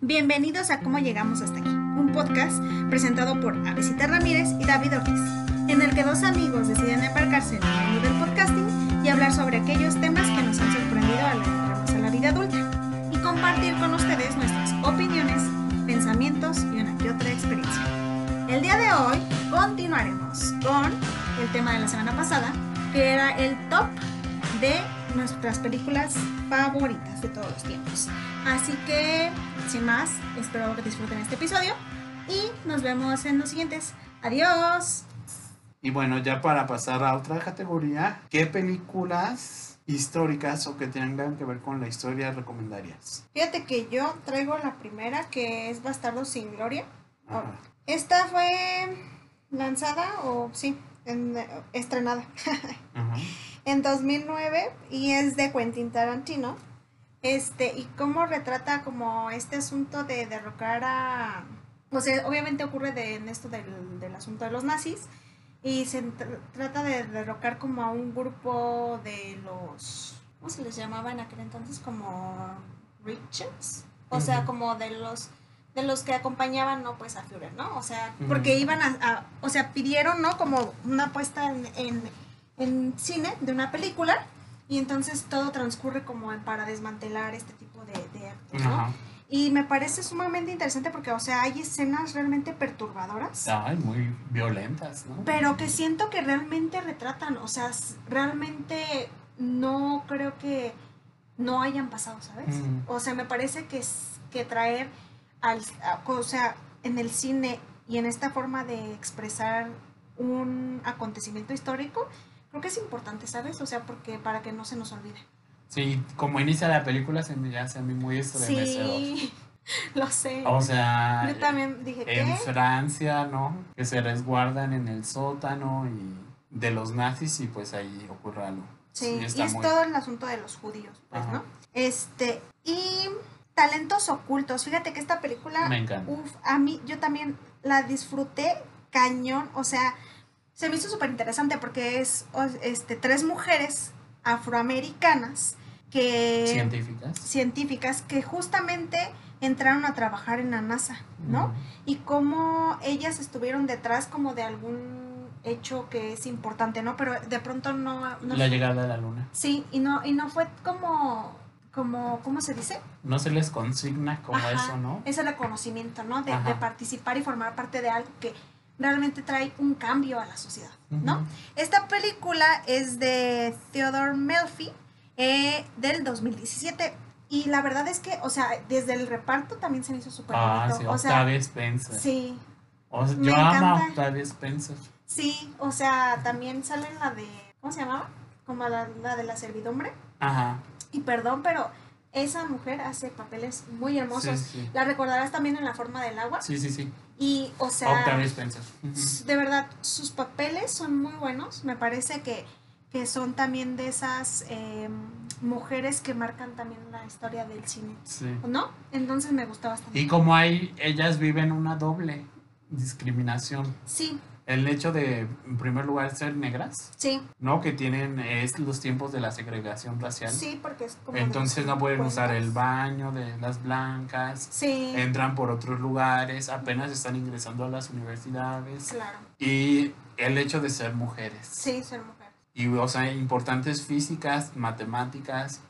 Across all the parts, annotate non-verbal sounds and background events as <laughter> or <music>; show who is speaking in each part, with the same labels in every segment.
Speaker 1: Bienvenidos a Cómo Llegamos Hasta Aquí, un podcast presentado por Avesita Ramírez y David Ortiz, en el que dos amigos deciden embarcarse en el mundo del podcasting y hablar sobre aquellos temas que nos han sorprendido al adentrarnos a la vida adulta y compartir con ustedes nuestras opiniones, pensamientos y una que otra experiencia. El día de hoy continuaremos con el tema de la semana pasada, que era el top de nuestras películas favoritas de todos los tiempos. Así que, sin más, espero que disfruten este episodio y nos vemos en los siguientes. Adiós.
Speaker 2: Y bueno, ya para pasar a otra categoría, ¿qué películas históricas o que tengan que ver con la historia recomendarías?
Speaker 1: Fíjate que yo traigo la primera que es Bastardo sin Gloria.
Speaker 2: Ajá.
Speaker 1: Esta fue lanzada o sí, en- estrenada <laughs> en 2009 y es de Quentin Tarantino. Este, y cómo retrata como este asunto de derrocar a... O sea, obviamente ocurre de, en esto del, del asunto de los nazis y se tr- trata de derrocar como a un grupo de los... ¿Cómo se les llamaba en aquel entonces? Como Richards. O sea, como de los de los que acompañaban no pues a Führer, ¿no? O sea, porque iban a, a- o sea, pidieron, ¿no? Como una puesta en, en, en cine de una película y entonces todo transcurre como para desmantelar este tipo de, de actos, ¿no?
Speaker 2: Ajá.
Speaker 1: Y me parece sumamente interesante porque, o sea, hay escenas realmente perturbadoras,
Speaker 2: Ay, muy violentas, ¿no?
Speaker 1: pero que siento que realmente retratan, o sea, realmente no creo que no hayan pasado, ¿sabes?
Speaker 2: Ujú.
Speaker 1: O sea, me parece que, que traer al, o sea, en el cine y en esta forma de expresar un acontecimiento histórico, creo que es importante, ¿sabes? O sea, porque para que no se nos olvide.
Speaker 2: Sí, como inicia la película se me hace a mí muy estremecedor.
Speaker 1: Sí, <laughs> lo sé.
Speaker 2: O sea,
Speaker 1: Yo también dije,
Speaker 2: en
Speaker 1: ¿qué?
Speaker 2: Francia, ¿no? Que se resguardan en el sótano y de los nazis y pues ahí ocurre algo.
Speaker 1: Sí, y
Speaker 2: está
Speaker 1: es
Speaker 2: muy-
Speaker 1: todo el asunto de los judíos, pues,
Speaker 2: Ajá.
Speaker 1: ¿no? Este, y talentos ocultos. Fíjate que esta película,
Speaker 2: Me encanta.
Speaker 1: uf, a mí, yo también la disfruté cañón, o sea, se me hizo súper interesante porque es, este, tres mujeres afroamericanas que...
Speaker 2: Científicas.
Speaker 1: científicas que justamente entraron a trabajar en la NASA, ¿no? Y cómo ellas estuvieron detrás como de algún hecho que es importante, ¿no? Pero de pronto no, no
Speaker 2: La llegada a la luna.
Speaker 1: sí, y no y no fue como como ¿cómo se dice?
Speaker 2: No se les consigna como
Speaker 1: Ajá,
Speaker 2: eso, ¿no?
Speaker 1: Ese reconocimiento, ¿no? De participar y formar parte de algo que realmente trae un cambio a la sociedad, ¿no? Esta película es de Theodore Melfi eh, del 2017 y la verdad es que, o sea, desde el reparto también se me hizo súper
Speaker 2: Ah,
Speaker 1: bonito.
Speaker 2: sí,
Speaker 1: o sea,
Speaker 2: Octavia Spencer.
Speaker 1: sí,
Speaker 2: O sea, yo amo a. Octavia Spencer.
Speaker 1: Sí, o sea, también sale en la de, ¿cómo se llamaba? Como la, la de la servidumbre.
Speaker 2: Ajá.
Speaker 1: Y perdón, pero esa mujer hace papeles muy hermosos.
Speaker 2: Sí, sí.
Speaker 1: La recordarás también en La forma del agua.
Speaker 2: Sí, sí, sí.
Speaker 1: Y, o sea,
Speaker 2: Octavia Spencer.
Speaker 1: De verdad, sus papeles son muy buenos. Me parece que, que son también de esas eh, mujeres que marcan también la historia del cine.
Speaker 2: Sí.
Speaker 1: ¿No? Entonces me gusta bastante.
Speaker 2: Y como hay, ellas viven una doble discriminación.
Speaker 1: Sí,
Speaker 2: El hecho de, en primer lugar, ser negras,
Speaker 1: sí,
Speaker 2: ¿no? Que tienen es los tiempos de la segregación racial.
Speaker 1: sí, porque es como...
Speaker 2: Entonces no pueden usar el
Speaker 1: 50.
Speaker 2: baño de las blancas,
Speaker 1: Sí,
Speaker 2: entran por otros lugares, apenas están ingresando a las universidades.
Speaker 1: claro.
Speaker 2: Y el hecho de ser mujeres.
Speaker 1: Sí, ser mujer.
Speaker 2: Y, o sea, importantes físicas, matemáticas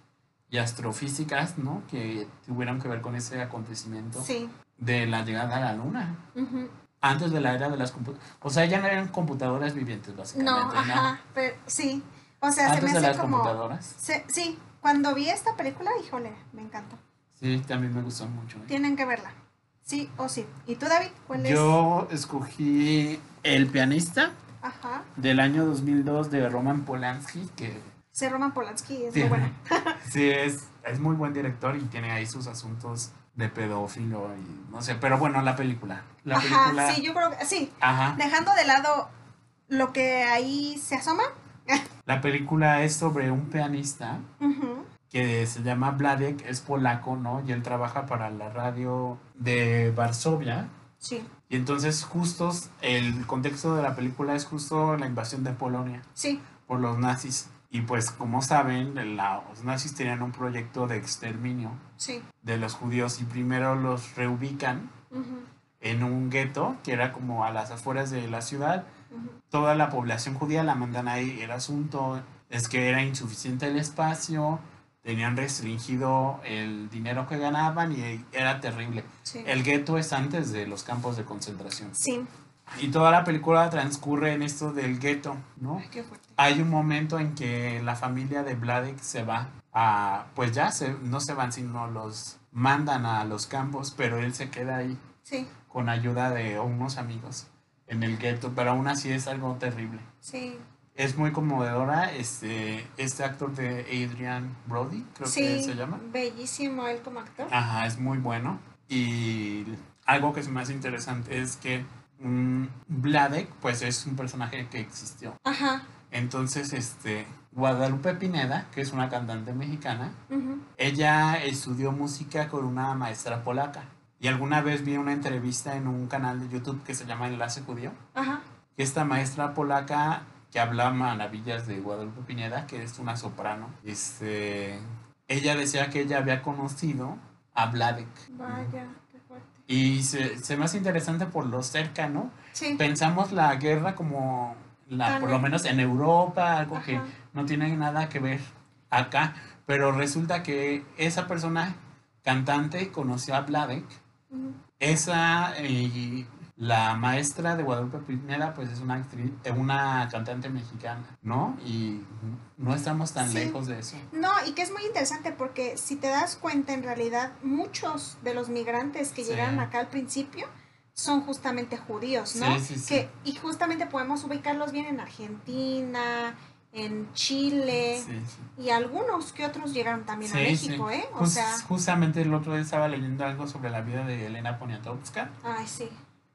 Speaker 2: y astrofísicas, ¿no? Que tuvieron que ver con ese acontecimiento
Speaker 1: Sí.
Speaker 2: de la llegada a la luna.
Speaker 1: ujú.
Speaker 2: Antes de la era de las computadoras. O sea, ya no eran computadoras vivientes, básicamente.
Speaker 1: No,
Speaker 2: ¿no?
Speaker 1: ajá, pero sí. O sea,
Speaker 2: Antes
Speaker 1: se
Speaker 2: de
Speaker 1: me
Speaker 2: las
Speaker 1: hace como...
Speaker 2: computadoras.
Speaker 1: se- sí, cuando vi esta película, híjole, me encantó.
Speaker 2: Sí, también me gustó mucho. ¿eh?
Speaker 1: Tienen que verla. Sí o sí. ¿Y tú, David? ¿Cuál es?
Speaker 2: Yo escogí El pianista
Speaker 1: Ajá.
Speaker 2: del año 2002 de Roman Polanski, que
Speaker 1: Sí, Roman Polanski es
Speaker 2: Sí.
Speaker 1: muy bueno. <laughs>
Speaker 2: sí es, es muy buen director y tiene ahí sus asuntos de pedófilo y no sé, pero bueno, la película. La película.
Speaker 1: Sí, yo creo que sí.
Speaker 2: Ajá.
Speaker 1: Dejando de lado lo que ahí se asoma.
Speaker 2: La película es sobre un pianista que se llama Vladek, es polaco, ¿no? Y él trabaja para la radio de Varsovia.
Speaker 1: Sí,
Speaker 2: Y entonces justo el contexto de la película es justo la invasión de Polonia
Speaker 1: sí.
Speaker 2: por los nazis. Y pues como saben, la- los nazis tenían un proyecto de exterminio
Speaker 1: Sí.
Speaker 2: de los judíos y primero los reubican en un gueto que era como a las afueras de la ciudad. Toda la población judía la mandan ahí. El asunto es que era insuficiente el espacio, tenían restringido el dinero que ganaban y era terrible.
Speaker 1: Sí.
Speaker 2: El gueto es antes de los campos de concentración.
Speaker 1: Sí.
Speaker 2: Y toda la película transcurre en esto del gueto, ¿no?
Speaker 1: Ay, qué fuerte.
Speaker 2: Hay un momento en que la familia de Vladek se va a, pues ya se, no se van, sino los mandan a los campos, pero él se queda ahí
Speaker 1: Sí,
Speaker 2: con ayuda de unos amigos en el gueto, pero aún así es algo terrible.
Speaker 1: sí.
Speaker 2: Es muy conmovedora, este, este actor de Adrian Brody, creo que se llama.
Speaker 1: bellísimo él como actor.
Speaker 2: Ajá, es muy bueno. Y algo que es más interesante es que Vladek, pues es un personaje que existió.
Speaker 1: Ajá.
Speaker 2: Entonces, este, Guadalupe Pineda, que es una cantante mexicana, ella estudió música con una maestra polaca. Y alguna vez vi una entrevista en un canal de YouTube que se llama Enlace Judío,
Speaker 1: Ajá.
Speaker 2: que esta maestra polaca que habla maravillas de Guadalupe Pineda, que es una soprano, este, ella decía que ella había conocido a Vladek.
Speaker 1: Vaya.
Speaker 2: Y se, se me hace interesante por lo cerca, ¿no?
Speaker 1: Sí.
Speaker 2: Pensamos la guerra como, la, por lo
Speaker 1: en-
Speaker 2: menos en Europa, algo que no tiene nada que ver acá, pero resulta que esa persona cantante conoció a Vladek,
Speaker 1: ujú,
Speaker 2: esa y la maestra de Guadalupe Pineda pues es una actriz, eh, una cantante mexicana, ¿no? Y no estamos tan
Speaker 1: Sí.
Speaker 2: lejos de eso.
Speaker 1: No, y que es muy interesante porque si te das cuenta, en realidad muchos de los migrantes que
Speaker 2: Sí.
Speaker 1: llegaron acá al principio son justamente judíos, ¿no?
Speaker 2: Sí, sí, sí.
Speaker 1: Que, y justamente podemos ubicarlos bien en Argentina, en Chile,
Speaker 2: Sí, sí.
Speaker 1: y algunos que otros llegaron también a México. ¿eh? O sea,
Speaker 2: justamente el otro día estaba leyendo algo sobre la vida de Elena Poniatowska,
Speaker 1: ay, sí,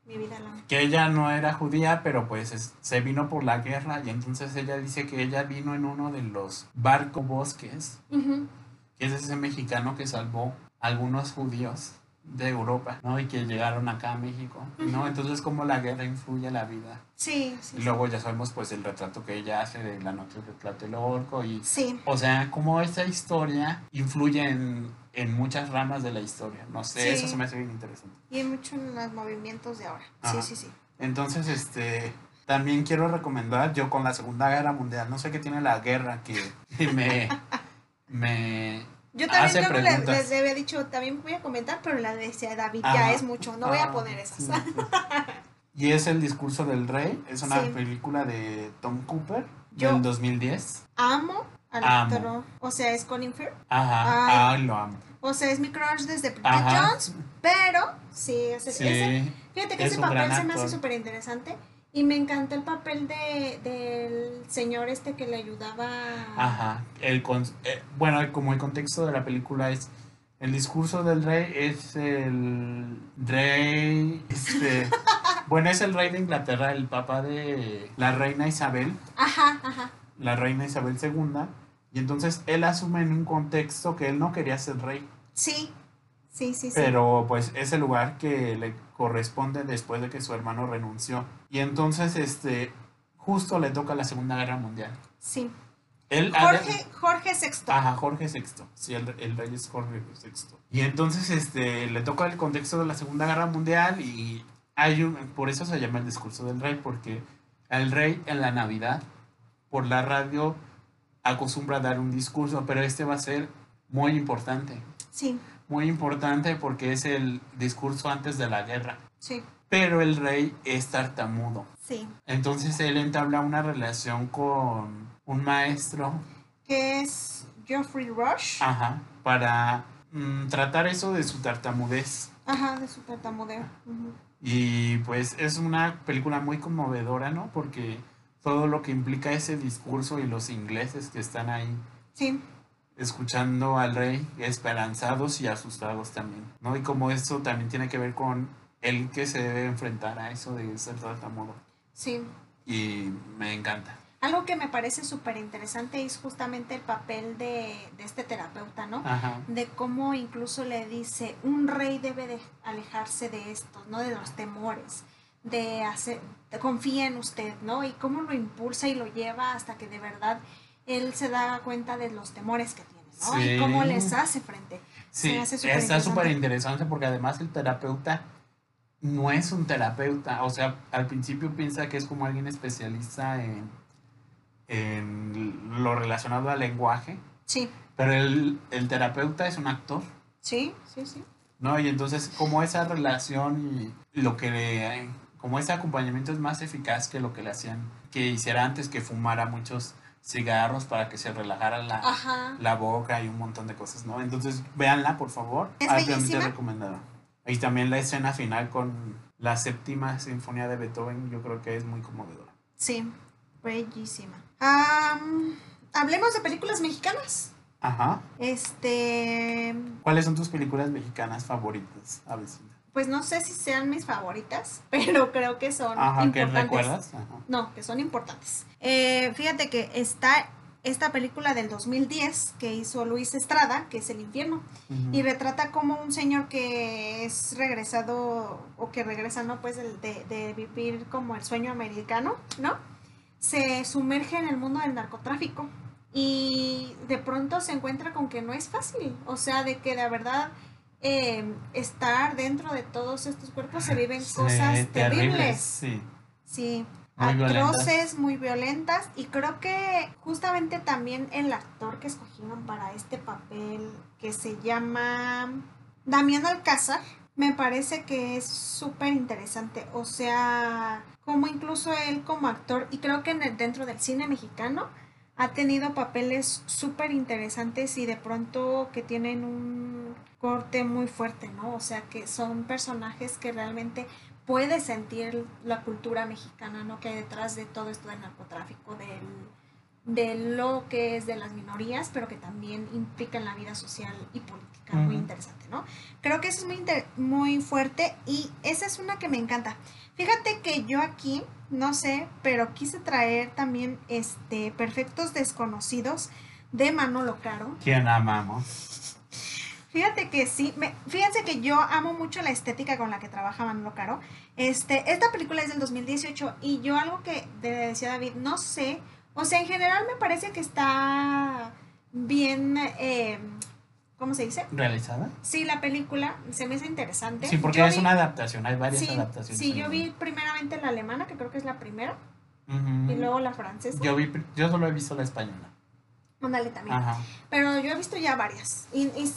Speaker 1: mi vida
Speaker 2: que ella no era judía, pero pues es- se vino por la guerra y entonces ella dice que ella vino en uno de los barcos bosques, que es ese mexicano que salvó a algunos judíos de Europa, ¿no? Y que llegaron acá a México, ¿no? Entonces cómo la guerra influye la vida.
Speaker 1: Sí, sí.
Speaker 2: Y luego ya sabemos pues el retrato que ella hace de la noche de Tlatelolco y...
Speaker 1: Sí,
Speaker 2: O sea, cómo esa historia influye en, en muchas ramas de la historia. No sé,
Speaker 1: Sí.
Speaker 2: eso se me hace bien interesante.
Speaker 1: y hay mucho en los movimientos de ahora.
Speaker 2: Ajá.
Speaker 1: Sí, sí, sí.
Speaker 2: Entonces, este, también quiero recomendar, yo con la Segunda Guerra Mundial, no sé qué tiene la guerra que <laughs> me, me
Speaker 1: Yo también
Speaker 2: hace
Speaker 1: luego le-
Speaker 2: preguntas.
Speaker 1: les había dicho, también voy a comentar, pero la decía David, ya es mucho, no voy a
Speaker 2: Ah,
Speaker 1: poner esas.
Speaker 2: sí, <laughs> sí. Y es El discurso del rey, es una
Speaker 1: Sí.
Speaker 2: película de Tom Cooper
Speaker 1: Yo-
Speaker 2: del 2010.
Speaker 1: Amo al
Speaker 2: Amo.
Speaker 1: actor, o sea, es Colin Firth,
Speaker 2: Ajá,
Speaker 1: Ay.
Speaker 2: lo amo.
Speaker 1: o sea, es mi crush desde Bridget. Jones, pero sí, ese,
Speaker 2: Sí,
Speaker 1: ese- fíjate que
Speaker 2: es
Speaker 1: ese papel se me hace súper interesante y me encantó el papel de, del señor este que le ayudaba.
Speaker 2: Ajá. El con- eh, bueno, como el contexto de la película es el discurso del rey es el rey, este, <laughs> bueno, es el rey de Inglaterra, el papá de la reina Isabel,
Speaker 1: Ajá, ajá,
Speaker 2: la reina Isabel II, y entonces él asume en un contexto que él no quería ser rey,
Speaker 1: sí, sí, sí, sí.
Speaker 2: pero pues es el lugar que le corresponde después de que su hermano renunció. Y entonces, este, justo le toca la Segunda Guerra Mundial.
Speaker 1: sí.
Speaker 2: Él
Speaker 1: Jorge, Jorge VI.
Speaker 2: Ajá, Jorge VI. Sí, el, el rey es Jorge VI. Y entonces este, le toca el contexto de la Segunda Guerra Mundial y hay un, por eso se llama el discurso del rey, porque el rey en la Navidad, por la radio, acostumbra a dar un discurso, pero este va a ser muy importante.
Speaker 1: Sí,
Speaker 2: Muy importante porque es el discurso antes de la guerra.
Speaker 1: sí,
Speaker 2: Pero el rey es tartamudo.
Speaker 1: sí.
Speaker 2: Entonces él entabla una relación con un maestro
Speaker 1: Que es Geoffrey Rush.
Speaker 2: Ajá, para mm, tratar eso de su tartamudez.
Speaker 1: Ajá, de su tartamudeo. Ujú.
Speaker 2: Y pues es una película muy conmovedora, ¿no? Porque todo lo que implica ese discurso y los ingleses que están ahí
Speaker 1: Sí,
Speaker 2: escuchando al rey, esperanzados y asustados también, ¿no? Y como esto también tiene que ver con el que se debe enfrentar a eso de ser tartamudo.
Speaker 1: sí.
Speaker 2: Y me encanta.
Speaker 1: Algo que me parece súper interesante es justamente el papel de, de este terapeuta, ¿no?
Speaker 2: Ajá.
Speaker 1: De cómo incluso le dice, un rey debe de alejarse de esto, ¿no? De los temores, de hacer, de confía en usted, ¿no? Y cómo lo impulsa y lo lleva hasta que de verdad él se da cuenta de los temores que tiene, ¿no? Y cómo les hace frente.
Speaker 2: Sí, está súper interesante porque además el terapeuta no es un terapeuta, o sea, al principio piensa que es como alguien especialista en, en lo relacionado al lenguaje.
Speaker 1: Sí.
Speaker 2: Pero el, el terapeuta es un actor.
Speaker 1: Sí, sí, sí.
Speaker 2: ¿No? Y entonces, como esa relación y lo que le, como ese acompañamiento es más eficaz que lo que le hacían, que hiciera antes que fumara muchos cigarros para que se relajara la, la boca y un montón de cosas, ¿no? Entonces, véanla, por favor.
Speaker 1: Es Ampliamente
Speaker 2: recomendada. Y también la escena final con la séptima sinfonía de Beethoven, yo creo que es muy conmovedora.
Speaker 1: Sí, bellísima. hablemos de películas mexicanas.
Speaker 2: Ajá.
Speaker 1: Este.
Speaker 2: ¿Cuáles son tus películas mexicanas favoritas, Avecina?
Speaker 1: Pues no sé si sean mis favoritas, <laughs> pero creo que son Ajá, importantes. ¿que recuerdas? No, que son importantes. Eh, fíjate que está esta película del 2010 que hizo Luis Estrada, que es El infierno, y retrata como un señor que es regresado, o que regresa, ¿no? Pues de, de, vivir como el sueño americano, ¿no? Se sumerge en el mundo del narcotráfico y de pronto se encuentra con que no es fácil, o sea, de que de verdad eh, estar dentro de todos estos cuerpos se viven cosas terribles.
Speaker 2: Sí.
Speaker 1: Sí atroces, muy violentas y creo que justamente también el actor que escogieron para este papel que se llama Damián Alcázar me parece que es súper interesante, o sea, como incluso él como actor y creo que en el, dentro del cine mexicano ha tenido papeles súper interesantes y de pronto que tienen un corte muy fuerte, ¿no? O sea, que son personajes que realmente puede sentir la cultura mexicana, ¿no? Que hay detrás de todo esto del narcotráfico, de lo que es de las minorías, pero que también implica en la vida social y política, muy interesante, ¿no? Creo que eso es muy, muy fuerte y esa es una que me encanta. Fíjate que yo aquí, no sé, pero quise traer también este Perfectos Desconocidos de Manolo Caro.
Speaker 2: ¿Quién amamos?
Speaker 1: Fíjate que sí, me, fíjense que yo amo mucho la estética con la que trabaja Manolo Caro. Este, esta película es del 2018 y yo algo que decía David, no sé, o sea, en general me parece que está bien, eh, ¿cómo se dice?
Speaker 2: ¿Realizada?
Speaker 1: Sí, la película se me hace interesante.
Speaker 2: Sí, porque es una adaptación, hay varias adaptaciones.
Speaker 1: Sí, yo vi primeramente la alemana, que creo que es la primera, y luego la francesa.
Speaker 2: Yo, vi, yo solo he visto la española.
Speaker 1: Ándale también. Pero yo he visto ya varias. Y, y,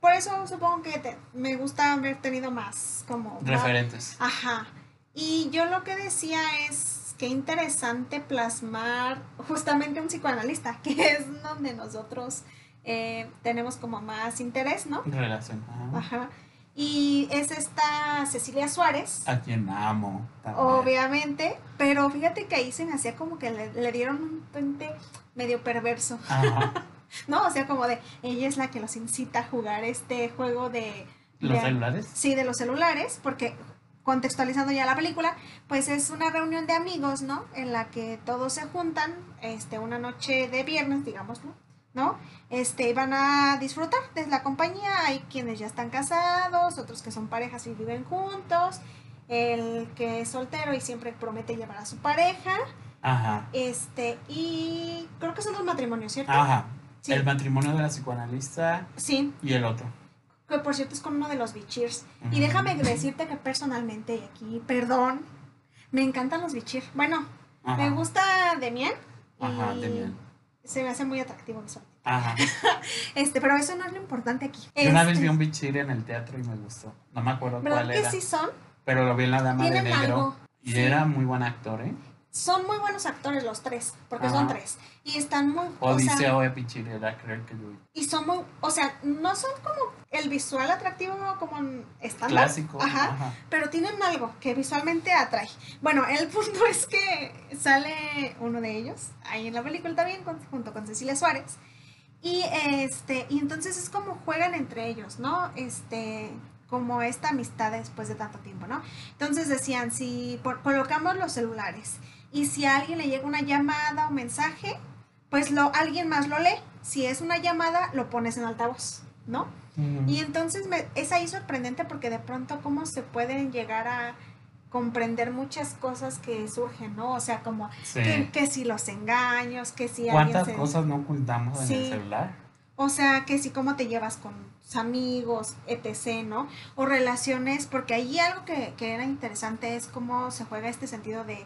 Speaker 1: por eso supongo que me gusta haber tenido más como...
Speaker 2: Referentes.
Speaker 1: ajá. Y yo lo que decía es que interesante plasmar justamente un psicoanalista, <laughs> que es donde nosotros eh, tenemos como más interés, ¿no?
Speaker 2: Relación.
Speaker 1: Ajá. Y es esta Cecilia Suárez.
Speaker 2: A quien amo.
Speaker 1: Obviamente, pero fíjate que ahí se me hacía como que le, dieron un puente medio perverso. <laughs> <laughs> ¿No? O sea, como de, ella es la que los incita a jugar este juego de...
Speaker 2: ¿Los celulares?
Speaker 1: Sí, de los celulares, porque contextualizando ya la película, pues es una reunión de amigos, ¿no? En la que todos se juntan, este, una noche de viernes, digámoslo, ¿no? Este, van a disfrutar de la compañía, hay quienes ya están casados, otros que son parejas y viven juntos, el que es soltero y siempre promete llevar a su pareja,
Speaker 2: Ajá.
Speaker 1: Este, y creo que son los matrimonios, ¿cierto?
Speaker 2: Ajá. El matrimonio de la psicoanalista.
Speaker 1: Sí.
Speaker 2: Y el otro.
Speaker 1: Que por cierto es con uno de los bichirs. Y déjame decirte que personalmente, aquí, perdón, me encantan los bichir. Bueno, me gusta Demian.
Speaker 2: Ajá, Demian
Speaker 1: se me hace muy atractivo visualmente.
Speaker 2: Ajá. <laughs>
Speaker 1: este, pero eso no es lo importante aquí.
Speaker 2: Yo una vez vi este un bichir en el teatro y me gustó. No me acuerdo cuál
Speaker 1: era. que sí son?
Speaker 2: Pero lo vi en La Dama de Negro. Y era muy buen actor, ¿eh?
Speaker 1: Son muy buenos actores los tres, porque son tres. Y están muy...
Speaker 2: Odiseo o Pichir era creo que yo
Speaker 1: Y son muy... O sea, no son como el visual atractivo como estándar.
Speaker 2: Clásico.
Speaker 1: Ajá, Pero tienen algo que visualmente atrae. Bueno, el punto es que sale uno de ellos ahí en la película también, junto con Cecilia Suárez. Y este, y entonces es como juegan entre ellos, ¿no? Este, como esta amistad después de tanto tiempo, ¿no? Entonces decían, si colocamos los celulares y si a alguien le llega una llamada o mensaje, pues lo, alguien más lo lee. Si es una llamada, lo pones en altavoz, ¿no? Y entonces me, es ahí sorprendente porque de pronto cómo se pueden llegar a comprender muchas cosas que surgen, ¿no? O sea, como
Speaker 2: Sí.
Speaker 1: que, que si los engaños, que si alguien
Speaker 2: ¿Cuántas
Speaker 1: se...
Speaker 2: cosas no ocultamos en el celular?
Speaker 1: O sea, que si cómo te llevas con tus amigos, etc., ¿no? O relaciones, porque ahí algo que, que era interesante es cómo se juega este sentido de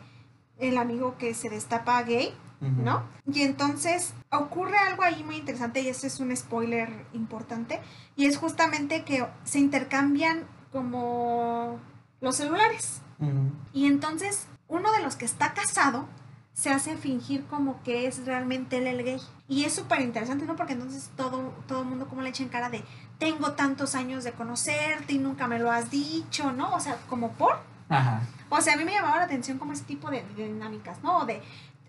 Speaker 1: el amigo que se destapa gay. ¿no? Y entonces ocurre algo ahí muy interesante y este es un spoiler importante y es justamente que se intercambian como los celulares. Y entonces uno de los que está casado se hace fingir como que es realmente él el gay. Y es súper interesante, ¿no? Porque entonces todo todo el mundo como le echa en cara de, tengo tantos años de conocerte y nunca me lo has dicho, ¿no? O sea, como por...
Speaker 2: Ajá.
Speaker 1: O sea, a mí me llamaba la atención como ese tipo de, de dinámicas, ¿no? De,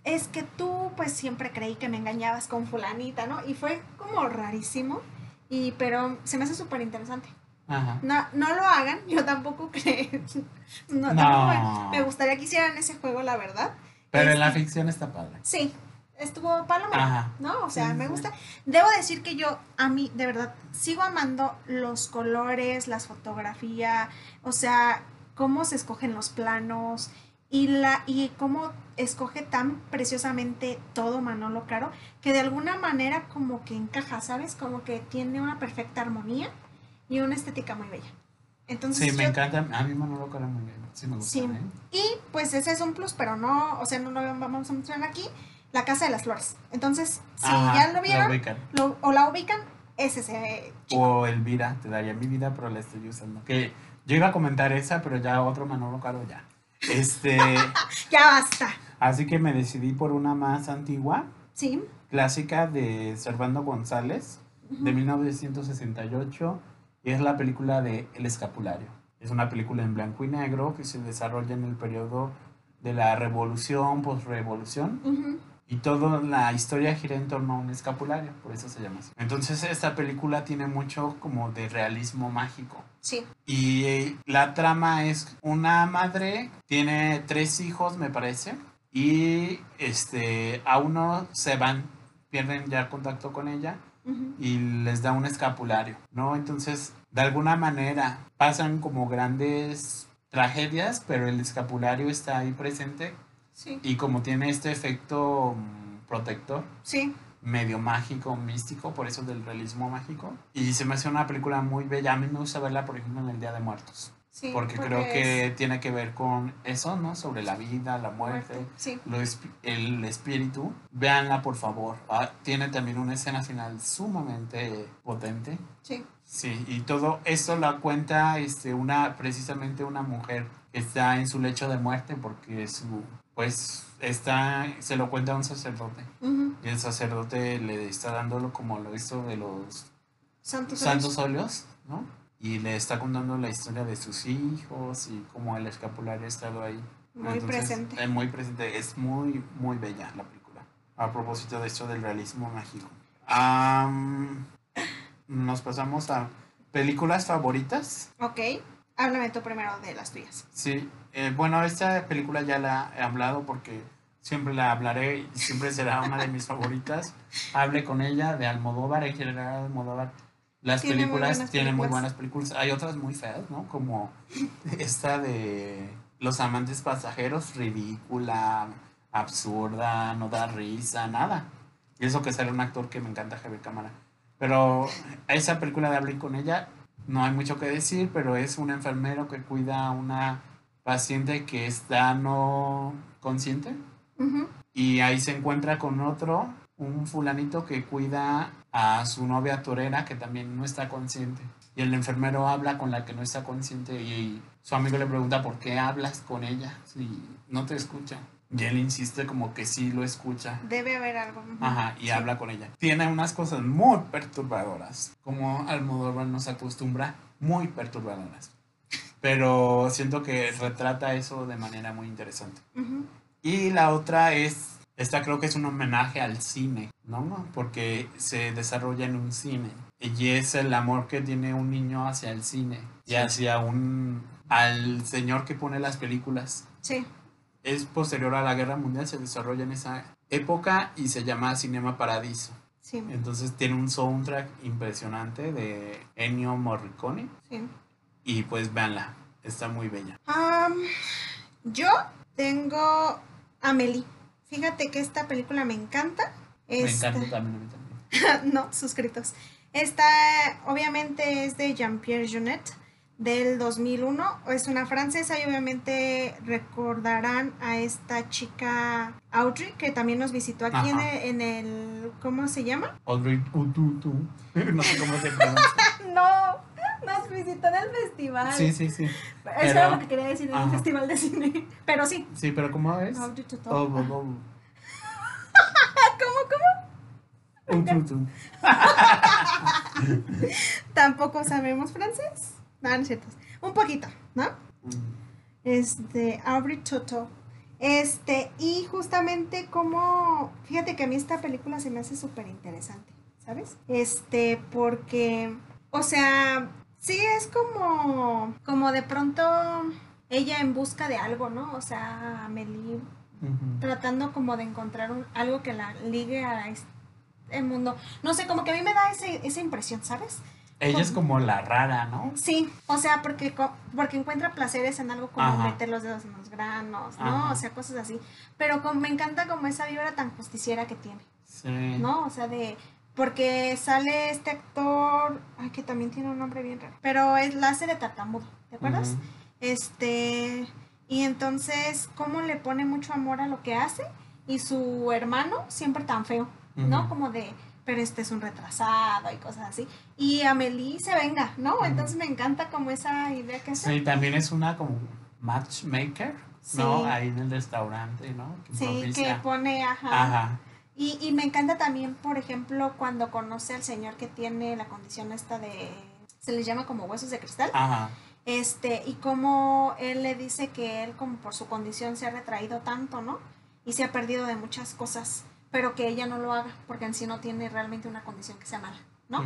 Speaker 1: es que tú pues siempre creí que me engañabas con fulanita, ¿no? Y fue como rarísimo, y, pero se me hace súper interesante.
Speaker 2: Ajá.
Speaker 1: No, no lo hagan, <laughs> yo tampoco creo. <laughs> No,
Speaker 2: No.
Speaker 1: tampoco me, gustaría que hicieran ese juego, la verdad.
Speaker 2: Pero en la
Speaker 1: Este,
Speaker 2: ficción está padre.
Speaker 1: Sí, estuvo palomero,
Speaker 2: Ajá.
Speaker 1: ¿no? O sea,
Speaker 2: Sí,
Speaker 1: me gusta. Debo decir que yo, a mí, de verdad, sigo amando los colores, las fotografías, o sea, cómo se escogen los planos y, la, y cómo escoge tan preciosamente todo Manolo Caro, que de alguna manera como que encaja, ¿sabes? Como que tiene una perfecta armonía y una estética muy bella. Entonces,
Speaker 2: Sí, me
Speaker 1: yo-
Speaker 2: encanta. A mí Manolo Caro muy bien. Sí, me gusta.
Speaker 1: Sí.
Speaker 2: ¿eh?
Speaker 1: y pues ese es un plus, pero no, o sea, no lo vamos a mostrar aquí, la Casa de las Flores. Entonces, si
Speaker 2: Ajá,
Speaker 1: ya lo vieron
Speaker 2: ubican.
Speaker 1: lo- o la ubican, es ese chico.
Speaker 2: O Elvira, te daría mi vida, pero la estoy usando. Que yo iba a comentar esa, pero ya otro Manolo Caro ya. Este, <laughs>
Speaker 1: Ya basta.
Speaker 2: así que me decidí por una más antigua,
Speaker 1: Sí.
Speaker 2: clásica de Servando González, de 1968, y es la película de El Escapulario. Es una película en blanco y negro que se desarrolla en el periodo de la revolución, posrevolución,
Speaker 1: Ujú.
Speaker 2: Y toda la historia gira en torno a un escapulario, por eso se llama así. Entonces esta película tiene mucho como de realismo mágico.
Speaker 1: Sí.
Speaker 2: Y eh, la trama es una madre, tiene tres hijos, me parece, y este, a uno se van, pierden ya contacto con ella y les da un escapulario, ¿no? Entonces, de alguna manera pasan como grandes tragedias, pero el escapulario está ahí presente
Speaker 1: Sí.
Speaker 2: y como tiene este efecto mm, protector,
Speaker 1: Sí.
Speaker 2: medio mágico, místico, por eso del realismo mágico. Y se me hace una película muy bella. A mí me gusta verla, por ejemplo, en el Día de Muertos.
Speaker 1: Sí.
Speaker 2: porque creo que tiene que ver con eso, ¿no? Sobre la vida, la muerte,
Speaker 1: Sí.
Speaker 2: lo el espíritu. Véanla, por favor. Ah, tiene también una escena final sumamente potente.
Speaker 1: Sí.
Speaker 2: Sí, y todo esto la cuenta este, una, precisamente una mujer que está en su lecho de muerte porque su, pues, está, se lo cuenta a un sacerdote. Y el sacerdote le está dándolo como lo hizo de los
Speaker 1: Santos.
Speaker 2: santos óleos, ¿no? Y le está contando la historia de sus hijos y cómo el escapulario ha estado ahí.
Speaker 1: Muy
Speaker 2: Entonces,
Speaker 1: presente.
Speaker 2: eh, muy presente. Es muy, muy bella la película. A propósito de esto del realismo mágico. Nos pasamos a películas favoritas.
Speaker 1: Ok. Háblame tú primero de las tuyas.
Speaker 2: Sí, eh, bueno, esta película ya la he hablado porque siempre la hablaré y siempre será una de mis <laughs> favoritas. Hable con ella de Almodóvar, en general Almodóvar. Las
Speaker 1: Tiene muy
Speaker 2: películas
Speaker 1: buenas
Speaker 2: tienen muy buenas películas. Hay otras muy feas, ¿no? Como esta de Los amantes pasajeros, ridícula, absurda, no da risa, nada. Y eso que sale un actor que me encanta, Javier Cámara. Pero esa película de Hable con ella no hay mucho que decir, pero es un enfermero que cuida a una paciente que está no consciente y ahí se encuentra con otro, un fulanito que cuida a su novia torera que también no está consciente. Y el enfermero habla con la que no está consciente y su amigo le pregunta por qué hablas con ella si no te escucha. Y él insiste como que sí lo escucha.
Speaker 1: Debe haber algo.
Speaker 2: Ajá, y
Speaker 1: Sí.
Speaker 2: habla con ella. Tiene unas cosas muy perturbadoras, como Almodóvar nos acostumbra, muy perturbadoras. Pero siento que retrata eso de manera muy interesante. Y la otra es, esta creo que es un homenaje al cine, ¿no? Porque se desarrolla en un cine. Y es el amor que tiene un niño hacia el cine y hacia un, al señor que pone las películas
Speaker 1: Sí.
Speaker 2: Es posterior a la guerra mundial, se desarrolla en esa época y se llama Cinema Paradiso.
Speaker 1: Sí.
Speaker 2: Entonces tiene un soundtrack impresionante de Ennio Morricone
Speaker 1: Sí.
Speaker 2: y pues véanla, está muy bella.
Speaker 1: Am, Yo tengo Amelie. Fíjate que esta película me encanta.
Speaker 2: Me encanta <laughs> también. a mí también.
Speaker 1: no, suscritos. Esta obviamente es de Jean-Pierre Jeunet del 2001. Es una francesa y obviamente recordarán a esta chica Audrey que también nos visitó aquí en el, en el- ¿Cómo se llama?
Speaker 2: Audrey Ututu. <laughs> No sé cómo se pronuncia. <laughs>
Speaker 1: No, nos visitó en el festival.
Speaker 2: Sí, sí, sí.
Speaker 1: Eso
Speaker 2: pero-
Speaker 1: era lo que quería decir en el festival de cine. Pero sí.
Speaker 2: Sí, pero ¿cómo es?
Speaker 1: Audrey Tautou.
Speaker 2: Oh, oh, oh. <laughs>
Speaker 1: ¿Cómo, cómo?
Speaker 2: Ututu.
Speaker 1: Tampoco sabemos francés. No, no es cierto. Un poquito, ¿no? Este, Aubrey Toto. Este, y justamente como, fíjate que a mí esta película se me hace súper interesante, ¿sabes? Este, porque, o sea, sí es como, como de pronto ella en busca de algo, ¿no? O sea, Amelie tratando como de encontrar un- algo que la ligue a este mundo. No sé, como que a mí me da ese- esa impresión, ¿sabes?
Speaker 2: Ella es como la rara, ¿no?
Speaker 1: Sí, o sea, porque, porque encuentra placeres en algo como
Speaker 2: Ajá.
Speaker 1: meter los dedos en los granos, ¿no?
Speaker 2: Ajá.
Speaker 1: O sea, cosas así. Pero como me encanta como esa vibra tan justiciera que tiene,
Speaker 2: Sí.
Speaker 1: ¿no? O sea, de... Porque sale este actor, ay, que también tiene un nombre bien raro, pero es la hace de tartamudo, ¿te acuerdas? Este, y entonces, cómo le pone mucho amor a lo que hace y su hermano siempre tan feo, ¿no? Como de, pero este es un retrasado y cosas así. Y Amelie se venga, ¿no? Entonces me encanta como esa idea que hace.
Speaker 2: Sí, también es una como matchmaker, ¿no? Ahí en el restaurante, ¿no? Que
Speaker 1: Sí, que
Speaker 2: propicia.
Speaker 1: pone, ajá.
Speaker 2: Ajá.
Speaker 1: Y, y me encanta también, por ejemplo, cuando conoce al señor que tiene la condición esta de, se les llama como huesos de cristal.
Speaker 2: Ajá.
Speaker 1: Este, y cómo él le dice que él, como por su condición, se ha retraído tanto, ¿no? Y se ha perdido de muchas cosas, pero que ella no lo haga, porque en sí no tiene realmente una condición que sea mala, ¿no?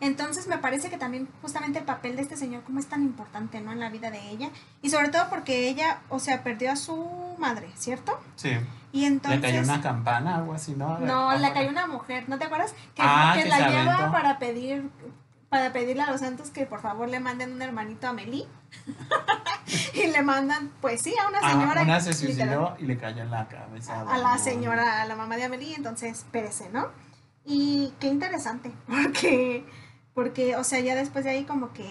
Speaker 1: Entonces me parece que también justamente el papel de este señor, como es tan importante, ¿no? En la vida de ella, y sobre todo porque ella, o sea, perdió a su madre, ¿cierto?
Speaker 2: Sí.
Speaker 1: Y entonces...
Speaker 2: Le cayó una campana, algo así, ¿no?
Speaker 1: No, le cayó una mujer, ¿no te acuerdas? Que,
Speaker 2: Ah,
Speaker 1: que
Speaker 2: que
Speaker 1: la lleva para pedir para pedirle a los santos que por favor le manden un hermanito a Meli. <laughs> y le mandan, pues sí, a una
Speaker 2: Ajá,
Speaker 1: señora.
Speaker 2: una se suicidó y le cayó en la cabeza.
Speaker 1: a la
Speaker 2: ¿no?
Speaker 1: señora, a la mamá de Amelie, entonces perece, ¿no? Y qué interesante, <laughs> porque, porque, o sea, ya después de ahí como que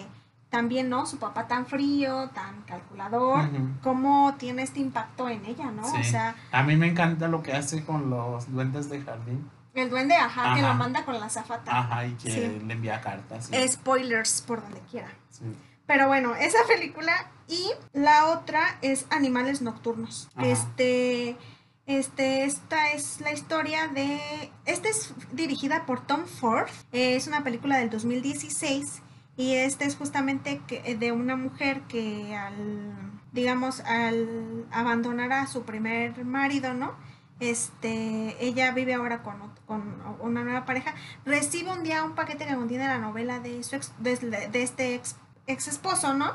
Speaker 1: también, ¿no? Su papá tan frío, tan calculador,
Speaker 2: Ujú.
Speaker 1: cómo tiene este impacto en ella, ¿no?
Speaker 2: Sí.
Speaker 1: O sea,
Speaker 2: A mí me encanta lo que hace con los duendes de jardín.
Speaker 1: El duende, ajá, que lo manda con la zafata.
Speaker 2: Ajá, y que
Speaker 1: Sí.
Speaker 2: le envía cartas. sí.
Speaker 1: Spoilers por donde quiera.
Speaker 2: Sí.
Speaker 1: Pero bueno, esa película y la otra es Animales Nocturnos.
Speaker 2: Ajá.
Speaker 1: Este, este, esta es la historia de, esta es dirigida por Tom Ford. Eh, es una película del 2016 y esta es justamente que, eh, de una mujer que al, digamos, al abandonar a su primer marido, ¿no? Este, ella vive ahora con, ot- con una nueva pareja. Recibe un día un paquete que contiene la novela de, su ex- de, de este ex, ex esposo, ¿no?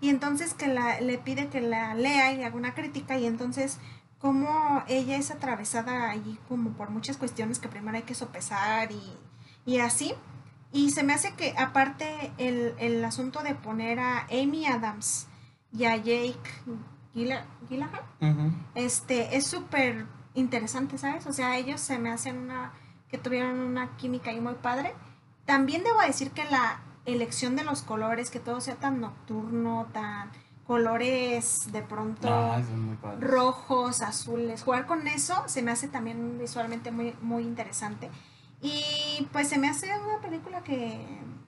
Speaker 1: Y entonces que la, le pide que la lea y le haga una crítica y entonces como ella es atravesada allí como por muchas cuestiones que primero hay que sopesar y, y así. Y se me hace que aparte el, el asunto de poner a Amy Adams y a Jake Gyllenhaal,
Speaker 2: Ujú.
Speaker 1: este, es súper interesante, ¿sabes? O sea, ellos se me hacen una, que tuvieron una química ahí muy padre. También debo decir que la elección de los colores, que todo sea tan nocturno, tan colores de pronto
Speaker 2: No, padre.
Speaker 1: rojos, azules, jugar con eso se me hace también visualmente muy, muy interesante. Y pues se me hace una película que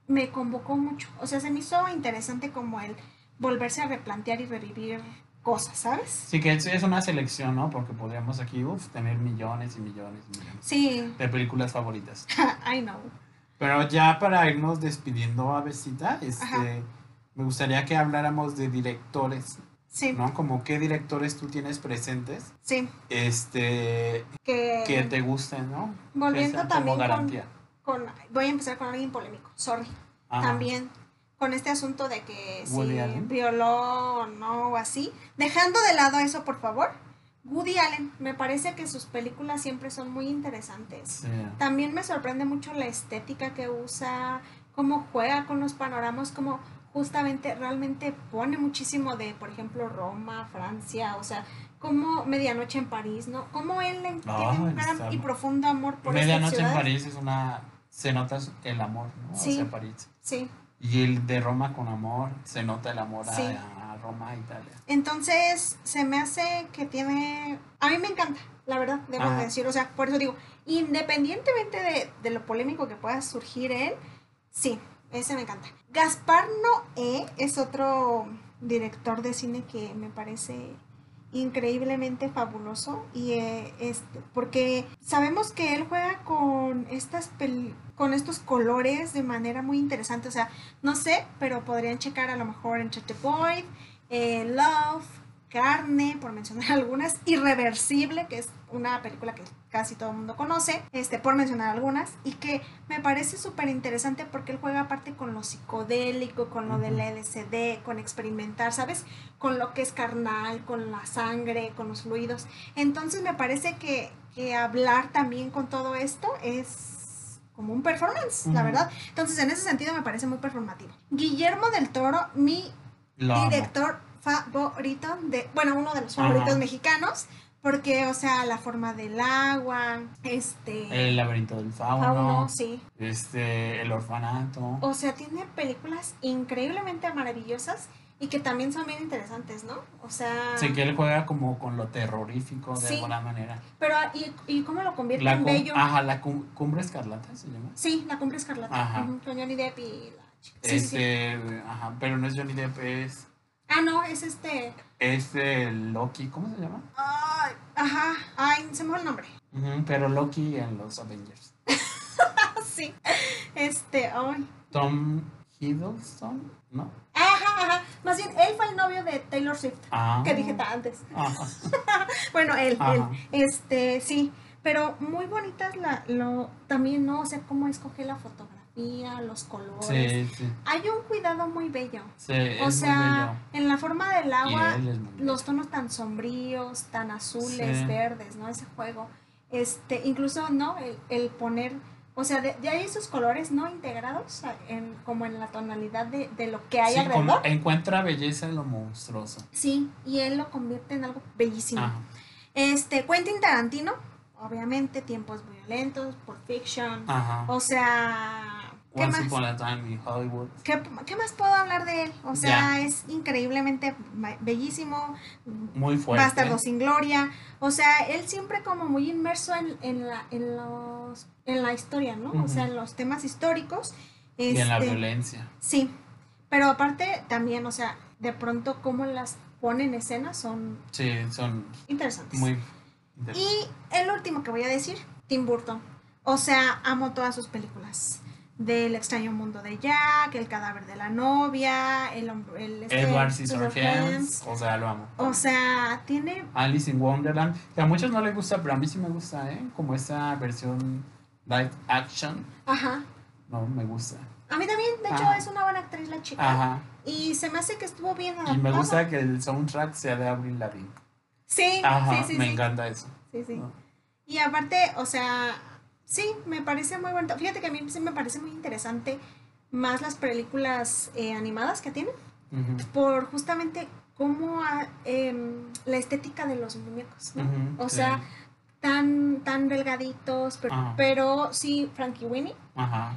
Speaker 1: me convocó mucho. O sea, se me hizo interesante como el volverse a replantear y revivir cosas, ¿sabes?
Speaker 2: Sí, que es, es una selección, ¿no? Porque podríamos aquí uf, tener millones y millones y millones
Speaker 1: Sí,
Speaker 2: de películas favoritas. <laughs>
Speaker 1: I know.
Speaker 2: Pero ya para irnos despidiendo, Avesita, este,
Speaker 1: Ajá.
Speaker 2: me gustaría que habláramos de directores,
Speaker 1: Sí,
Speaker 2: ¿no? Como qué directores tú tienes presentes,
Speaker 1: sí.
Speaker 2: este,
Speaker 1: Que,
Speaker 2: que te gusten, ¿no?
Speaker 1: volviendo también
Speaker 2: como
Speaker 1: con, con- Voy a empezar con alguien polémico, sorry.
Speaker 2: Ajá.
Speaker 1: También con este asunto de que si
Speaker 2: Woody Allen.
Speaker 1: violó o no o así. Dejando de lado eso, por favor. Woody Allen, me parece que sus películas siempre son muy interesantes. También me sorprende mucho la estética que usa, cómo juega con los panoramas, cómo justamente realmente pone muchísimo de, por ejemplo, Roma, Francia, o sea, como Medianoche en París, ¿no? Como él tiene un gran y profundo amor por
Speaker 2: Medianoche en París es una... Se nota el amor, ¿no?
Speaker 1: Sí,
Speaker 2: Hacia París.
Speaker 1: Sí.
Speaker 2: Y el de Roma con amor, se nota el amor a, Roma, Italia.
Speaker 1: Entonces, se me hace que tiene... A mí me encanta, la verdad, debo decir. O sea, por eso digo, independientemente de, de lo polémico que pueda surgir él, sí, ese me encanta. Gaspar Noé es otro director de cine que me parece increíblemente fabuloso y este porque sabemos que él juega con estas con estos colores de manera muy interesante o sea no sé pero podrían checar a lo mejor The Void eh, Love Carne, por mencionar <laughs> algunas, Irreversible, que es una película que casi todo el mundo conoce, este, por mencionar algunas, y que me parece súper interesante porque él juega aparte con lo psicodélico, con lo del LSD, con experimentar, ¿sabes? Con lo que es carnal, con la sangre, con los fluidos. Entonces me parece que, hablar también con todo esto es como un performance, la verdad. Entonces en ese sentido me parece muy performativo. Guillermo del Toro, mi director favorito de, bueno, uno de los favoritos mexicanos, porque, o sea, la forma del agua, este...
Speaker 2: El laberinto del fauno.
Speaker 1: sí.
Speaker 2: Este, el orfanato.
Speaker 1: O sea, tiene películas increíblemente maravillosas y que también son bien interesantes, ¿no? O sea...
Speaker 2: Sí, que él juega como con lo terrorífico de alguna manera.
Speaker 1: Pero, ¿y, y cómo lo convierte en bello?
Speaker 2: Ajá, la cumbre escarlata se llama.
Speaker 1: Sí, la cumbre escarlata. Ajá. con Johnny Depp y la
Speaker 2: chica. este, ajá, pero no es Johnny Depp, es...
Speaker 1: Ah, no, es este.
Speaker 2: Es el Loki, ¿cómo se llama?
Speaker 1: Ay, ajá, ay, se me fue el nombre.
Speaker 2: pero Loki en los Avengers. <laughs>
Speaker 1: sí, este, ay.
Speaker 2: Tom Hiddleston, ¿no?
Speaker 1: Ajá, ajá. Más bien, él fue el novio de Taylor Swift, ah. que dije antes. <laughs> bueno, él, él. Este, sí. Pero muy bonitas la, lo, también, ¿no? O sea, cómo escoge la fotografía los colores. Hay un cuidado muy bello. o sea, en la forma del agua, los tonos tan sombríos, tan azules, verdes, ¿no? Ese juego. Este, incluso, ¿no? El, poner, o sea, ya hay esos colores no integrados en, como en la tonalidad de, lo que hay alrededor.
Speaker 2: encuentra belleza en lo monstruoso.
Speaker 1: Sí, y él lo convierte en algo bellísimo. Este, Quentin Tarantino, obviamente, tiempos violentos, por fiction. O sea,
Speaker 2: ¿Qué más? Hollywood.
Speaker 1: ¿Qué, más puedo hablar de él? O sea, es increíblemente bellísimo.
Speaker 2: Muy fuerte.
Speaker 1: Bastardo sin gloria. O sea, él siempre como muy inmerso en, en, la, en, los, en la historia, ¿no? O sea, en los temas históricos.
Speaker 2: y en la este, violencia.
Speaker 1: Sí. Pero aparte también, o sea, de pronto cómo las pone en escena son...
Speaker 2: Sí, son...
Speaker 1: Interesantes.
Speaker 2: Muy
Speaker 1: Y el último que voy a decir, Tim Burton. O sea, amo todas sus películas del extraño mundo de Jack, el cadáver de la novia, el, el
Speaker 2: este, Edward Scissorhands, o sea, lo amo.
Speaker 1: O sea, tiene
Speaker 2: Alice in Wonderland, que a muchos no les gusta, pero a mí sí me gusta, ¿eh? Como esa versión live action.
Speaker 1: Ajá.
Speaker 2: No, me gusta.
Speaker 1: A mí también, de hecho, es una buena actriz la chica. Ajá. Y se me hace que estuvo bien
Speaker 2: Y me gusta que el soundtrack sea de Avril Lavigne.
Speaker 1: Sí,
Speaker 2: Ajá,
Speaker 1: sí, sí.
Speaker 2: Me encanta eso.
Speaker 1: Sí, sí. Y aparte, o sea, Sí, me parece muy bueno. Fíjate que a mí sí me parece muy interesante más las películas eh, animadas que tienen, por justamente cómo em, la estética de los muñecos, o sea, tan, tan delgaditos, pero, sí, Frankie Winnie,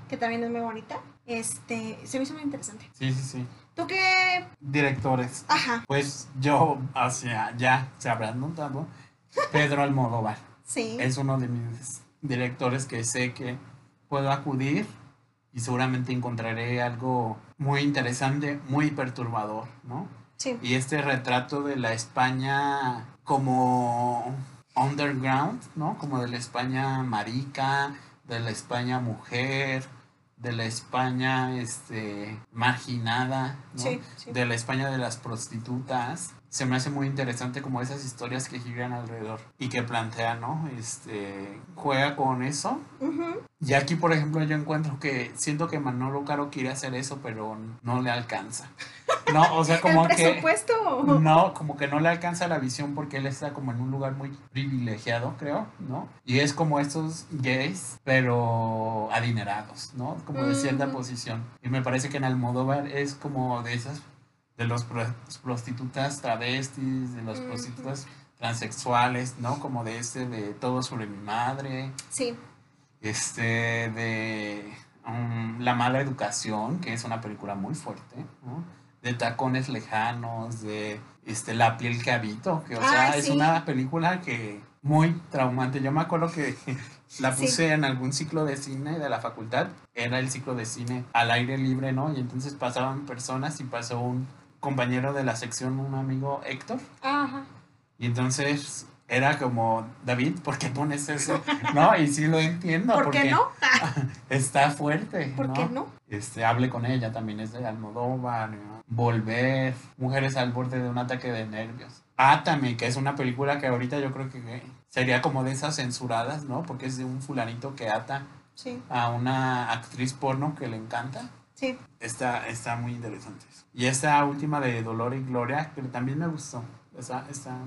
Speaker 1: que también es muy bonita, este, se me hizo muy interesante.
Speaker 2: Sí, sí, sí.
Speaker 1: ¿Tú qué?
Speaker 2: Directores.
Speaker 1: Ajá.
Speaker 2: Pues yo, hacia ya se habrán notado, Pedro Almodóvar.
Speaker 1: Sí.
Speaker 2: Es uno de mis directores que sé que puedo acudir y seguramente encontraré algo muy interesante, muy perturbador, ¿no?
Speaker 1: Sí.
Speaker 2: Y este retrato de la España como underground, ¿no? Como de la España marica, de la España mujer, de la España este, marginada, ¿no? de la España de las prostitutas, se me hace muy interesante como esas historias que giran alrededor y que plantea, ¿no? Este, juega con eso. Y aquí, por ejemplo, yo encuentro que siento que Manolo Caro quiere hacer eso, pero no le alcanza. <laughs> No, o sea, como
Speaker 1: ¿El
Speaker 2: que...
Speaker 1: presupuesto?
Speaker 2: No, como que no le alcanza la visión porque él está como en un lugar muy privilegiado, creo, ¿no? Y es como estos gays, pero adinerados, ¿no? Como de cierta posición. Y me parece que en Almodóvar es como de esas, de los pro- prostitutas travestis, de los prostitutas transexuales, ¿no? Como de este, de todo sobre mi madre,
Speaker 1: Sí.
Speaker 2: este, de um, La mala educación, que es una película muy fuerte, ¿no? De tacones lejanos, de este, La piel que habito, que o sea, es una película que muy traumante. Yo me acuerdo que <laughs> la
Speaker 1: Sí.
Speaker 2: puse en algún ciclo de cine de la facultad, era el ciclo de cine al aire libre, ¿no? Y entonces pasaban personas y pasó un compañero de la sección, un amigo Héctor,
Speaker 1: Ajá.
Speaker 2: y entonces era como, David, ¿por qué pones eso? <laughs> No, y sí lo entiendo.
Speaker 1: ¿Por qué
Speaker 2: porque
Speaker 1: no? <laughs>
Speaker 2: Está fuerte.
Speaker 1: ¿Por
Speaker 2: ¿no?
Speaker 1: qué no?
Speaker 2: Este, hable con ella, también es de Almodóvar. ¿no? Volver, Mujeres al borde de un ataque de nervios. Átame, que es una película que ahorita yo creo que sería como de esas censuradas, ¿no? Porque es de un fulanito que ata
Speaker 1: Sí,
Speaker 2: a una actriz porno que le encanta.
Speaker 1: Sí.
Speaker 2: Está, está muy interesante. Y esta última de Dolor y Gloria, que también me gustó. Está, está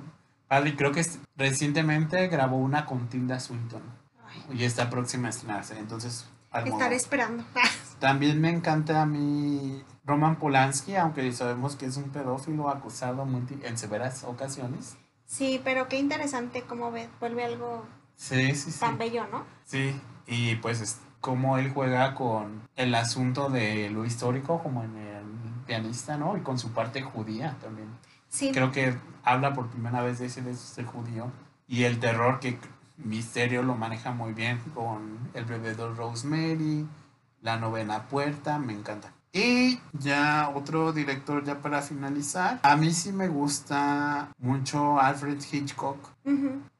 Speaker 2: padre. Y creo que es- recientemente grabó una con Tilda Swinton.
Speaker 1: Ay,
Speaker 2: Y está próxima a estrenarse. Entonces,
Speaker 1: estaré esperando. <laughs>
Speaker 2: También me encanta a mí Roman Polanski, aunque sabemos que es un pedófilo acusado en severas ocasiones.
Speaker 1: Sí, pero qué interesante cómo ve- vuelve algo
Speaker 2: Sí, sí, sí.
Speaker 1: tan bello, ¿no?
Speaker 2: Sí, y pues es como él juega con el asunto de lo histórico, como en el pianista, ¿no? Y con su parte judía también.
Speaker 1: Sí.
Speaker 2: Creo que habla por primera vez de ese de ser judío. Y el terror que Misterio lo maneja muy bien con El bebedor Rosemary, La novena puerta, me encanta. Y ya otro director ya para finalizar. A mí sí me gusta mucho Alfred Hitchcock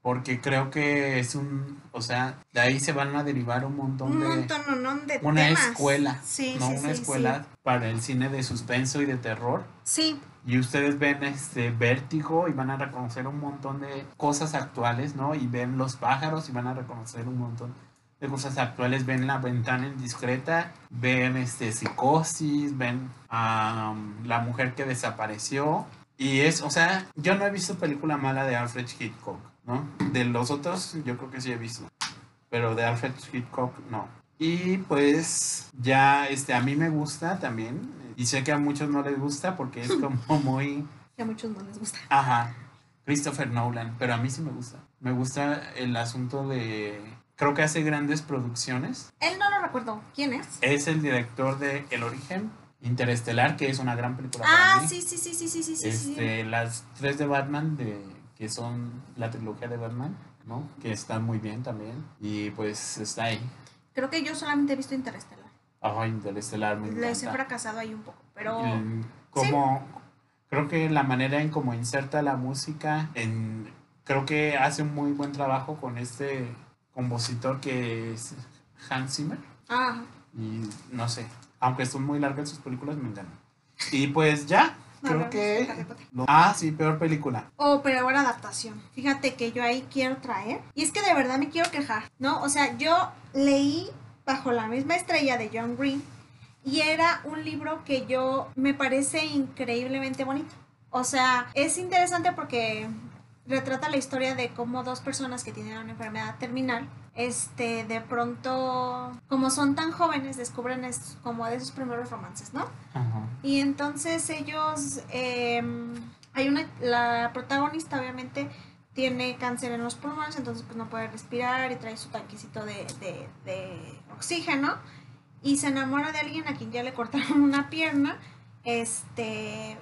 Speaker 2: porque creo que es un, o sea, de ahí se van a derivar un montón
Speaker 1: Un
Speaker 2: de
Speaker 1: montón de
Speaker 2: una
Speaker 1: temas.
Speaker 2: escuela,
Speaker 1: Sí,
Speaker 2: no
Speaker 1: sí,
Speaker 2: una
Speaker 1: sí,
Speaker 2: escuela para el cine de suspenso y de terror.
Speaker 1: Sí.
Speaker 2: Y ustedes ven este vértigo y van a reconocer un montón de cosas actuales, ¿no? Y ven los pájaros y van a reconocer un montón de cosas actuales. Ven la ventana indiscreta, ven este psicosis, ven am, la mujer que desapareció. Y es, o sea, yo no he visto película mala de Alfred Hitchcock, ¿no? De los otros, yo creo que sí he visto. Pero de Alfred Hitchcock, no. Y pues ya, este, a mí me gusta también. Y sé que a muchos no les gusta porque es <laughs> como muy...
Speaker 1: Que a muchos no les gusta.
Speaker 2: Ajá, Christopher Nolan, pero a mí sí me gusta. Me gusta el asunto de... Creo que hace grandes producciones.
Speaker 1: Él no lo recuerdo. ¿Quién es?
Speaker 2: Es el director de El Origen, Interestelar, que es una gran película.
Speaker 1: Ah,
Speaker 2: para mí.
Speaker 1: sí, sí, sí, sí, sí, sí, sí, sí.
Speaker 2: Este, Las tres de Batman, de, que son la trilogía de Batman, ¿no? Que están muy bien también. Y pues está ahí.
Speaker 1: Creo que yo solamente he visto Interestelar.
Speaker 2: Ojo, Interestelar me
Speaker 1: Les he
Speaker 2: encanta.
Speaker 1: fracasado ahí un poco, pero
Speaker 2: como creo que la manera en cómo inserta la música en creo que hace un muy buen trabajo con este compositor que es Hans Zimmer
Speaker 1: ah,
Speaker 2: y no sé aunque son muy largas sus películas me encantan y pues ya
Speaker 1: No,
Speaker 2: creo que lo- ah sí peor película
Speaker 1: Oh, pero ahora adaptación. Fíjate que yo ahí quiero traer. Y es que de verdad me quiero quejar, ¿no? O sea, yo leí Bajo la misma estrella de John Green y era un libro que yo me parece increíblemente bonito. O sea, es interesante porque retrata la historia de cómo dos personas que tienen una enfermedad terminal, este, de pronto, como son tan jóvenes, descubren es como de sus primeros romances, ¿no?
Speaker 2: Ajá.
Speaker 1: Y entonces ellos, eh, hay una, la protagonista obviamente tiene cáncer en los pulmones, entonces pues no puede respirar y trae su tanquecito de, de, de oxígeno y se enamora de alguien a quien ya le cortaron una pierna, este,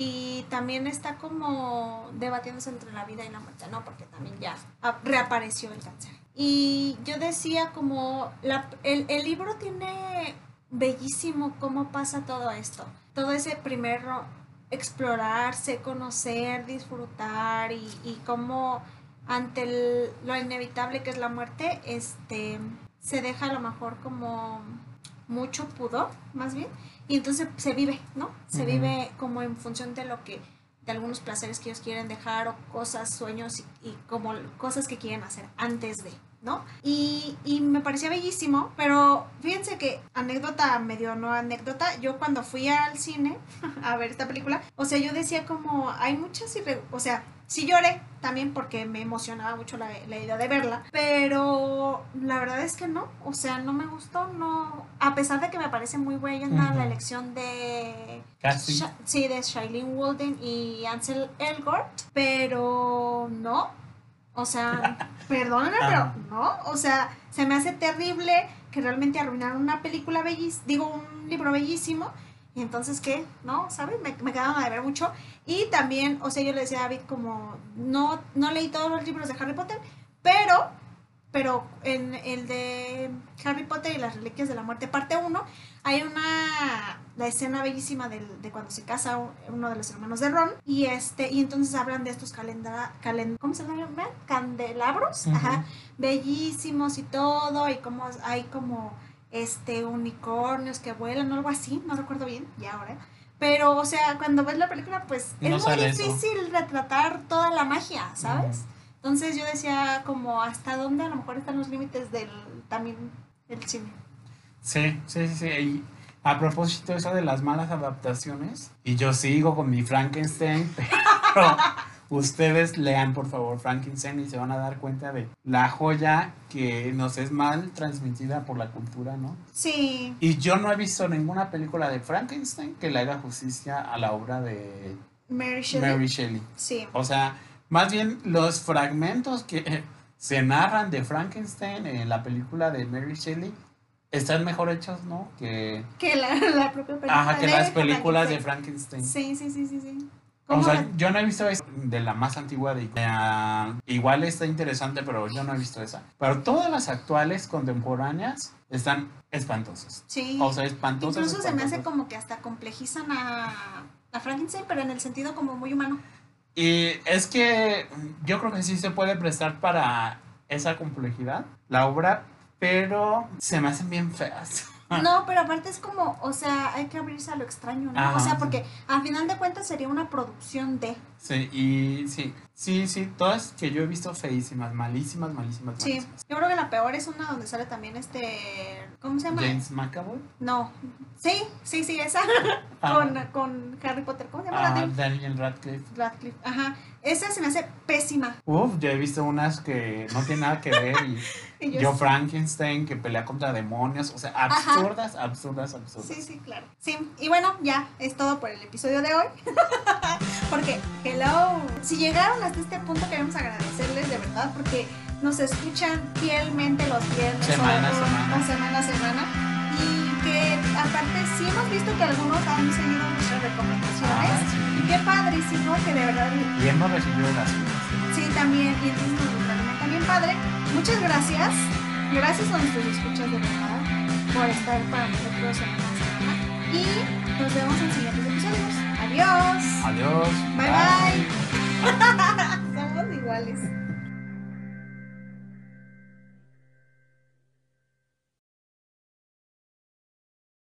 Speaker 1: y también está como debatiéndose entre la vida y la muerte, ¿no? Porque también ya ap- reapareció el cáncer. Y yo decía como, la, el, el libro tiene bellísimo cómo pasa todo esto. Todo ese primero explorarse, conocer, disfrutar y, y cómo ante el- lo inevitable que es la muerte, este, se deja a lo mejor como mucho pudor, más bien, y entonces se vive, ¿no? Se vive como en función de lo que de algunos placeres que ellos quieren dejar o cosas, sueños y, y como cosas que quieren hacer antes de. ¿no? Y, y, me parecía bellísimo, pero fíjense que anécdota, medio no anécdota, yo cuando fui al cine <laughs> a ver esta película, o sea, yo decía como, hay muchas, o sea, sí lloré también porque me emocionaba mucho la, la, idea de verla, pero la verdad es que no, o sea, no me gustó, no, a pesar de que me parece muy buena uh -huh. la elección de...
Speaker 2: Casi.
Speaker 1: Sí, de Shailene Walden y Ansel Elgort, pero no, o sea, <laughs> perdónenme, pero no, o sea, se me hace terrible que realmente arruinaron una película bellísima, digo, un libro bellísimo, y entonces, ¿qué? ¿No? ¿Sabes? Me, me quedaron a ver mucho. Y también, o sea, yo le decía a David como, no, no leí todos los libros de Harry Potter, pero, pero en el de Harry Potter y las Reliquias de la Muerte, parte 1, hay una, la escena bellísima de, de cuando se casa uno de los hermanos de Ron, y este, y entonces hablan de estos calendar, calend, ¿cómo se llaman? Candelabros, uh -huh. ajá, bellísimos y todo, y como hay como este unicornios que vuelan o algo así, no recuerdo bien, ya ahora. Pero, o sea, cuando ves la película, pues no es muy difícil eso. retratar toda la magia, ¿sabes? Entonces yo decía como hasta dónde a lo mejor están los límites del también del cine.
Speaker 2: Sí, sí, sí, sí. Y a propósito eso de las malas adaptaciones, y yo sigo con mi Frankenstein, <laughs> pero ustedes lean por favor Frankenstein y se van a dar cuenta de la joya que nos es mal transmitida por la cultura, ¿no?
Speaker 1: Sí.
Speaker 2: Y yo no he visto ninguna película de Frankenstein que le haga justicia a la obra de
Speaker 1: Mary Shelley.
Speaker 2: Mary Shelley.
Speaker 1: Sí.
Speaker 2: O sea, más bien los fragmentos que <laughs> se narran de Frankenstein en la película de Mary Shelley están mejor hechos, ¿no? Que,
Speaker 1: que la, la propia película.
Speaker 2: Ajá, que las películas de Frankenstein.
Speaker 1: Sí, sí, sí, sí, sí.
Speaker 2: O sea, yo no he visto esa de la más antigua de uh, igual está interesante, pero yo no he visto esa. Pero todas las actuales contemporáneas están espantosas.
Speaker 1: Sí.
Speaker 2: O sea, espantosas.
Speaker 1: Incluso
Speaker 2: espantosas.
Speaker 1: se me hace como que hasta complejizan a, a Frankenstein, pero en el sentido como muy humano.
Speaker 2: Y es que yo creo que sí se puede prestar para esa complejidad, la obra, pero se me hacen bien feas.
Speaker 1: No, pero aparte es como, o sea, hay que abrirse a lo extraño, ¿no?
Speaker 2: Ajá,
Speaker 1: o sea, porque al final de cuentas sería una producción de.
Speaker 2: Sí, y sí, sí, sí, todas que yo he visto feísimas, malísimas, malísimas,
Speaker 1: Sí,
Speaker 2: malísimas.
Speaker 1: yo creo que la peor es una donde sale también este, ¿cómo se llama?
Speaker 2: James McAvoy.
Speaker 1: No, sí, sí, sí, esa, <laughs>
Speaker 2: Ah.
Speaker 1: con, con Harry Potter, ¿cómo se llama?
Speaker 2: Ah, Daniel Radcliffe.
Speaker 1: Radcliffe, ajá, esa se me hace pésima.
Speaker 2: Uf, yo he visto unas que no tienen nada que ver y <laughs>
Speaker 1: Y
Speaker 2: yo
Speaker 1: sí.
Speaker 2: Frankenstein que pelea contra demonios, o sea, absurdas, absurdas, absurdas.
Speaker 1: Sí, sí, claro. Sí, y bueno, ya es todo por el episodio de hoy. <laughs> porque, hello, si llegaron hasta este punto queremos agradecerles de verdad porque nos escuchan fielmente los viernes
Speaker 2: Semana
Speaker 1: o-
Speaker 2: semana.
Speaker 1: o semana a semana. Y que aparte sí hemos visto que algunos han seguido nuestras recomendaciones.
Speaker 2: Ah, sí.
Speaker 1: Y qué padrísimo que de verdad
Speaker 2: Y hemos recibido las
Speaker 1: Sí, también, y entonces nos también padre. Muchas gracias. Gracias a nuestros escuchas de verdad por estar para nosotros semana a semana. Y nos vemos en siguientes episodios. Adiós.
Speaker 2: Adiós.
Speaker 1: Bye bye. <laughs> Somos iguales.